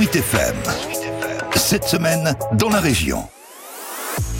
Sweet FM. Cette semaine, dans la région.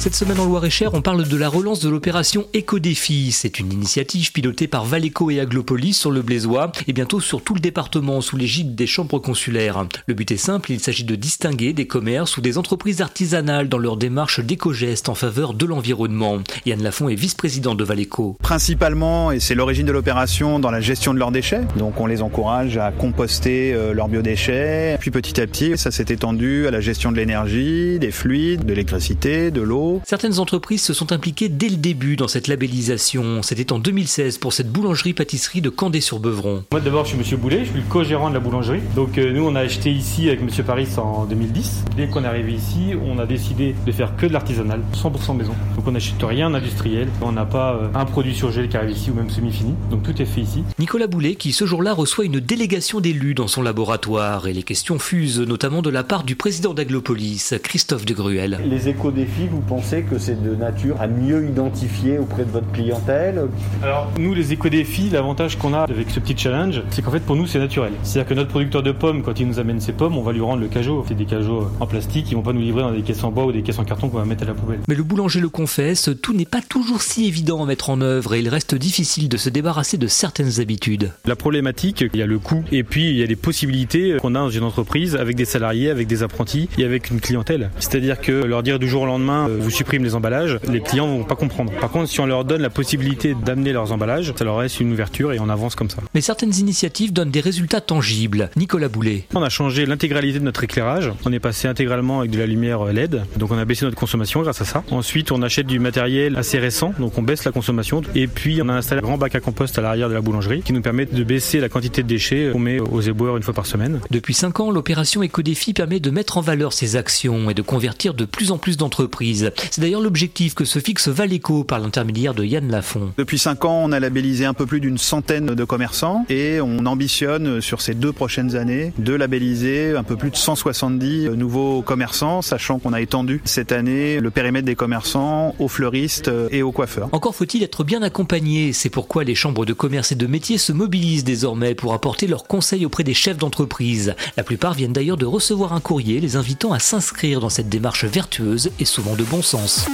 Cette semaine en Loire-et-Cher, on parle de la relance de l'opération Éco-Défi. C'est une initiative pilotée par Valéco et Aglopolis sur le Blésois et bientôt sur tout le département sous l'égide des chambres consulaires. Le but est simple, il s'agit de distinguer des commerces ou des entreprises artisanales dans leur démarche d'éco-geste en faveur de l'environnement. Yann Lafont est vice-président de Valéco. Principalement, et c'est l'origine de l'opération, dans la gestion de leurs déchets. Donc on les encourage à composter euh, leurs biodéchets. Puis petit à petit, ça s'est étendu à la gestion de l'énergie, des fluides, de l'électricité, de l'eau Certaines entreprises se sont impliquées dès le début dans cette labellisation. C'était en 2016 pour cette boulangerie-pâtisserie de Candé-sur-Beuvron. Moi d'abord je suis Monsieur Boulet, je suis le co-gérant de la boulangerie. Donc euh, nous on a acheté ici avec Monsieur Paris en 2010. Dès qu'on est arrivé ici, on a décidé de faire que de l'artisanal, 100% maison. Donc on n'achète rien industriel. On n'a pas euh, un produit surgelé qui arrive ici ou même semi-fini. Donc tout est fait ici. Nicolas Boulet qui ce jour-là reçoit une délégation d'élus dans son laboratoire et les questions fusent notamment de la part du président d'Aglopolis, Christophe de Gruel. Les éco-défis, vous pensez pensez que c'est de nature à mieux identifier auprès de votre clientèle Alors, nous, les éco-défis, l'avantage qu'on a avec ce petit challenge, c'est qu'en fait, pour nous, c'est naturel. C'est-à-dire que notre producteur de pommes, quand il nous amène ses pommes, on va lui rendre le cajot. C'est des cajots en plastique, ils vont pas nous livrer dans des caisses en bois ou des caisses en carton qu'on va mettre à la poubelle. Mais le boulanger le confesse, tout n'est pas toujours si évident à mettre en œuvre et il reste difficile de se débarrasser de certaines habitudes. La problématique, il y a le coût et puis il y a les possibilités qu'on a dans une entreprise avec des salariés, avec des apprentis et avec une clientèle. C'est-à-dire que leur dire du jour au lendemain, euh, vous supprime les emballages, les clients vont pas comprendre. Par contre, si on leur donne la possibilité d'amener leurs emballages, ça leur laisse une ouverture et on avance comme ça. Mais certaines initiatives donnent des résultats tangibles. Nicolas Boulet. On a changé l'intégralité de notre éclairage. On est passé intégralement avec de la lumière LED. Donc on a baissé notre consommation grâce à ça. Ensuite, on achète du matériel assez récent. Donc on baisse la consommation. Et puis on a installé un grand bac à compost à l'arrière de la boulangerie qui nous permet de baisser la quantité de déchets qu'on met aux éboueurs une fois par semaine. Depuis 5 ans, l'opération Ecodéfi permet de mettre en valeur ces actions et de convertir de plus en plus d'entreprises. C'est d'ailleurs l'objectif que se fixe Valéco par l'intermédiaire de Yann Lafont. Depuis 5 ans, on a labellisé un peu plus d'une centaine de commerçants et on ambitionne sur ces deux prochaines années de labelliser un peu plus de 170 nouveaux commerçants, sachant qu'on a étendu cette année le périmètre des commerçants aux fleuristes et aux coiffeurs. Encore faut-il être bien accompagné, c'est pourquoi les chambres de commerce et de métiers se mobilisent désormais pour apporter leurs conseils auprès des chefs d'entreprise. La plupart viennent d'ailleurs de recevoir un courrier les invitant à s'inscrire dans cette démarche vertueuse et souvent de sens.